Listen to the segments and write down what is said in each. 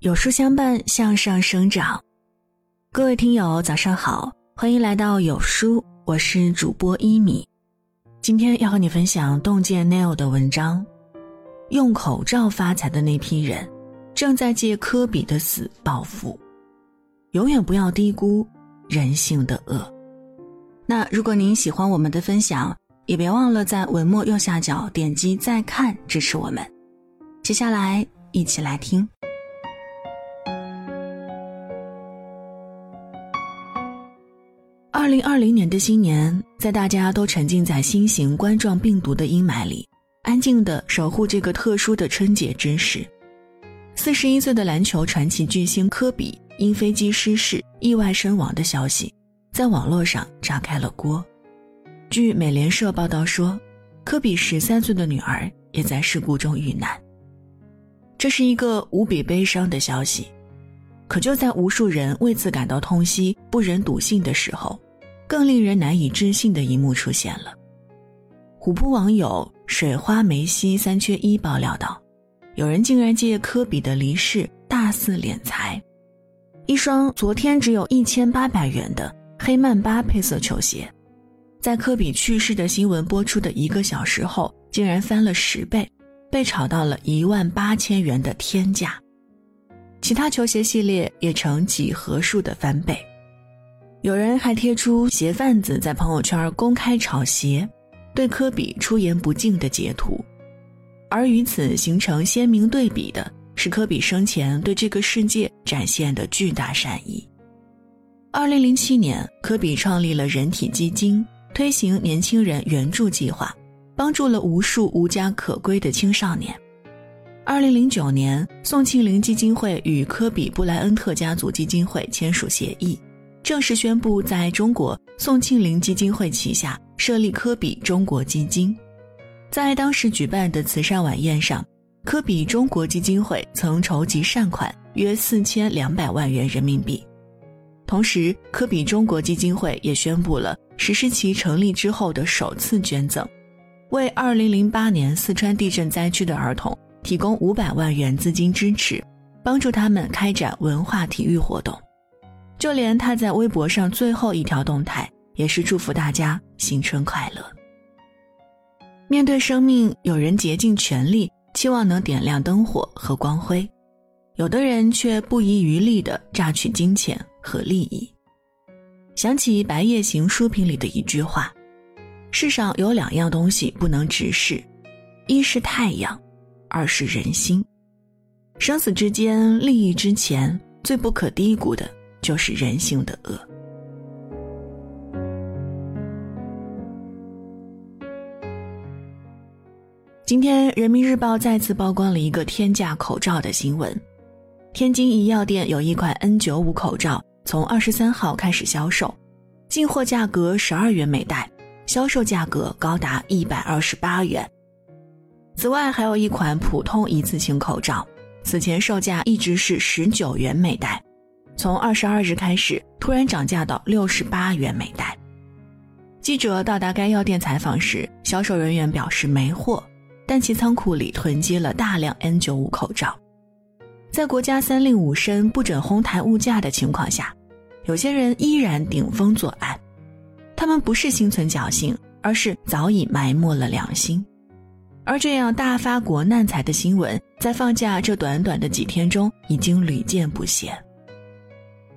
有书相伴，向上生长。各位听友，早上好，欢迎来到有书，我是主播一米。今天要和你分享洞见 Nail 的文章，用口罩发财的那批人，正在借科比的死报复。永远不要低估人性的恶。那如果您喜欢我们的分享，也别忘了在文末右下角点击再看支持我们。接下来一起来听。零二零年的新年，在大家都沉浸在新型冠状病毒的阴霾里，安静的守护这个特殊的春节之时，四十一岁的篮球传奇巨星科比因飞机失事意外身亡的消息，在网络上炸开了锅。据美联社报道说，科比十三岁的女儿也在事故中遇难。这是一个无比悲伤的消息，可就在无数人为此感到痛惜、不忍笃信的时候。更令人难以置信的一幕出现了。虎扑网友水花梅西三缺一爆料道，有人竟然借科比的离世大肆敛财，一双昨天只有一千八百元的黑曼巴配色球鞋，在科比去世的新闻播出的一个小时后，竟然翻了十倍，被炒到了一万八千元的天价。其他球鞋系列也呈几何数的翻倍。有人还贴出鞋贩子在朋友圈公开炒鞋，对科比出言不敬的截图，而与此形成鲜明对比的是科比生前对这个世界展现的巨大善意。二零零七年，科比创立了人体基金，推行年轻人援助计划，帮助了无数无家可归的青少年。二零零九年，宋庆龄基金会与科比布莱恩特家族基金会签署协议。正式宣布在中国宋庆龄基金会旗下设立科比中国基金。在当时举办的慈善晚宴上，科比中国基金会曾筹集善款约四千两百万元人民币。同时，科比中国基金会也宣布了实施其成立之后的首次捐赠，为二零零八年四川地震灾区的儿童提供五百万元资金支持，帮助他们开展文化体育活动。就连他在微博上最后一条动态，也是祝福大家新春快乐。面对生命，有人竭尽全力，期望能点亮灯火和光辉；有的人却不遗余力地榨取金钱和利益。想起《白夜行》书评里的一句话：“世上有两样东西不能直视，一是太阳，二是人心。生死之间，利益之前，最不可低估的。”就是人性的恶。今天，《人民日报》再次曝光了一个天价口罩的新闻。天津一药店有一款 N95 口罩，从二十三号开始销售，进货价格十二元每袋，销售价格高达一百二十八元。此外，还有一款普通一次性口罩，此前售价一直是十九元每袋。从二十二日开始，突然涨价到六十八元每袋。记者到达该药店采访时，销售人员表示没货，但其仓库里囤积了大量 N95 口罩。在国家三令五申不准哄抬物价的情况下，有些人依然顶风作案。他们不是心存侥幸，而是早已埋没了良心。而这样大发国难财的新闻，在放假这短短的几天中，已经屡见不鲜。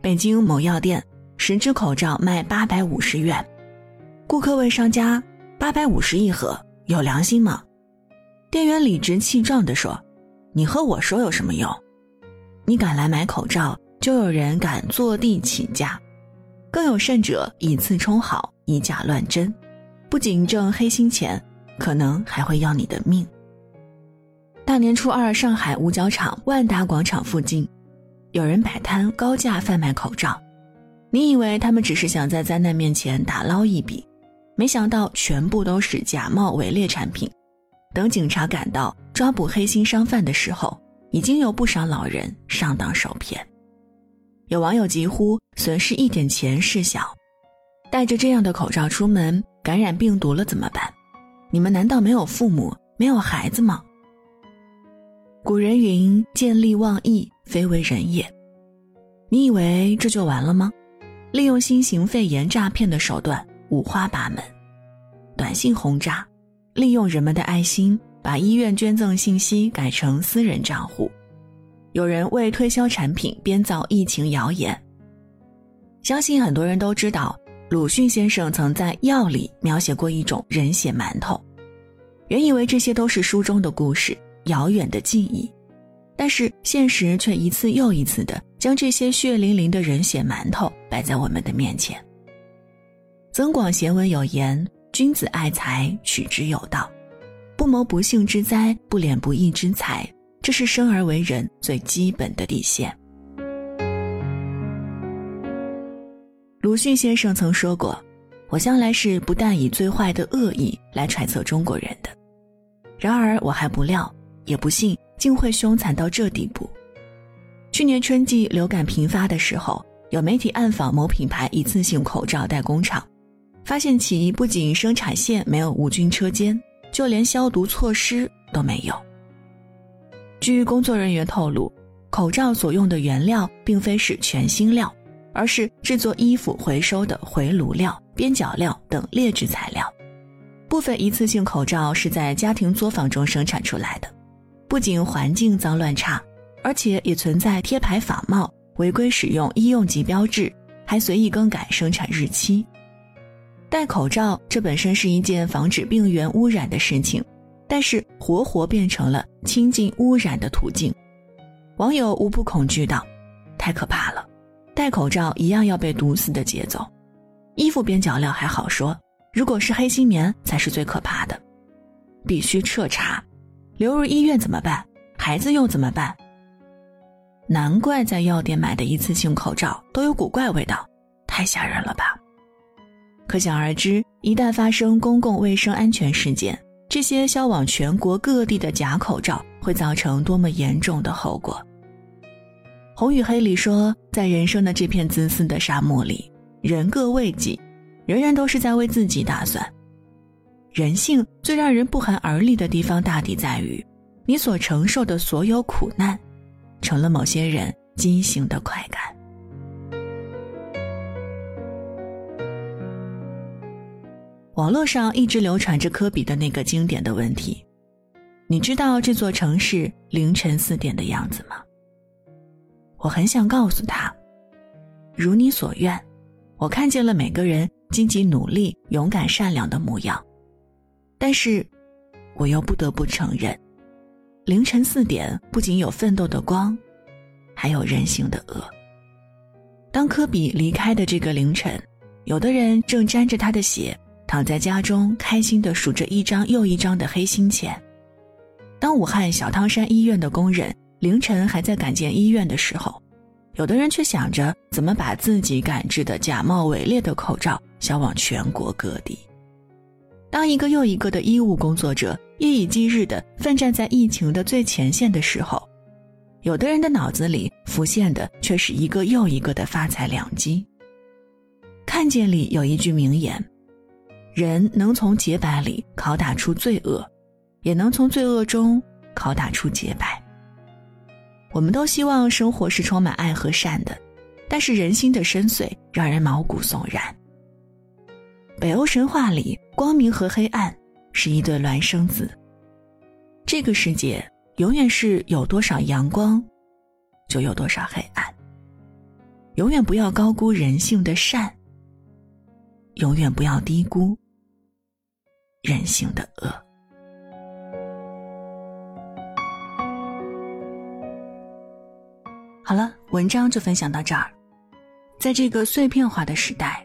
北京某药店，十只口罩卖八百五十元。顾客问商家：“八百五十一盒，有良心吗？”店员理直气壮地说：“你和我说有什么用？你敢来买口罩，就有人敢坐地起价，更有甚者以次充好，以假乱真，不仅挣黑心钱，可能还会要你的命。”大年初二，上海五角场万达广场附近。有人摆摊高价贩卖口罩，你以为他们只是想在灾难面前打捞一笔，没想到全部都是假冒伪劣产品。等警察赶到抓捕黑心商贩的时候，已经有不少老人上当受骗。有网友疾呼：损失一点钱事小，戴着这样的口罩出门，感染病毒了怎么办？你们难道没有父母、没有孩子吗？古人云：见利忘义。非为人也。你以为这就完了吗？利用新型肺炎诈骗的手段五花八门，短信轰炸，利用人们的爱心把医院捐赠信息改成私人账户，有人为推销产品编造疫情谣言。相信很多人都知道，鲁迅先生曾在《药》里描写过一种人血馒头，原以为这些都是书中的故事、遥远的记忆，但是现实却一次又一次的。将这些血淋淋的人血馒头摆在我们的面前。增广贤文有言：“君子爱财，取之有道；不谋不幸之灾，不敛不义之财。”这是生而为人最基本的底线。鲁迅先生曾说过：“我向来是不但以最坏的恶意来揣测中国人的，然而我还不料，也不信，竟会凶残到这地步。”去年春季流感频发的时候，有媒体暗访某品牌一次性口罩代工厂，发现其不仅生产线没有无菌车间，就连消毒措施都没有。据工作人员透露，口罩所用的原料并非是全新料，而是制作衣服回收的回炉料、边角料等劣质材料。部分一次性口罩是在家庭作坊中生产出来的，不仅环境脏乱差。而且也存在贴牌仿冒、违规使用医用级标志，还随意更改生产日期。戴口罩这本身是一件防止病源污染的事情，但是活活变成了亲近污染的途径。网友无不恐惧道：“太可怕了，戴口罩一样要被毒死的节奏。衣服边角料还好说，如果是黑心棉才是最可怕的，必须彻查。流入医院怎么办？孩子又怎么办？”难怪在药店买的一次性口罩都有股怪味道，太吓人了吧！可想而知，一旦发生公共卫生安全事件，这些销往全国各地的假口罩会造成多么严重的后果。红与黑里说，在人生的这片自私的沙漠里，人各为己，人人都是在为自己打算。人性最让人不寒而栗的地方，大抵在于你所承受的所有苦难。成了某些人畸形的快感。网络上一直流传着科比的那个经典的问题：“你知道这座城市凌晨四点的样子吗？”我很想告诉他：“如你所愿，我看见了每个人积极努力、勇敢善良的模样。”但是，我又不得不承认。凌晨四点，不仅有奋斗的光，还有人性的恶。当科比离开的这个凌晨，有的人正沾着他的血，躺在家中，开心地数着一张又一张的黑心钱。当武汉小汤山医院的工人凌晨还在赶建医院的时候，有的人却想着怎么把自己赶制的假冒伪劣的口罩销往全国各地。当一个又一个的医务工作者夜以继日地奋战在疫情的最前线的时候，有的人的脑子里浮现的却是一个又一个的发财良机。看见里有一句名言：“人能从洁白里拷打出罪恶，也能从罪恶中拷打出洁白。”我们都希望生活是充满爱和善的，但是人心的深邃让人毛骨悚然。北欧神话里，光明和黑暗是一对孪生子。这个世界永远是有多少阳光，就有多少黑暗。永远不要高估人性的善，永远不要低估人性的恶。好了，文章就分享到这儿。在这个碎片化的时代。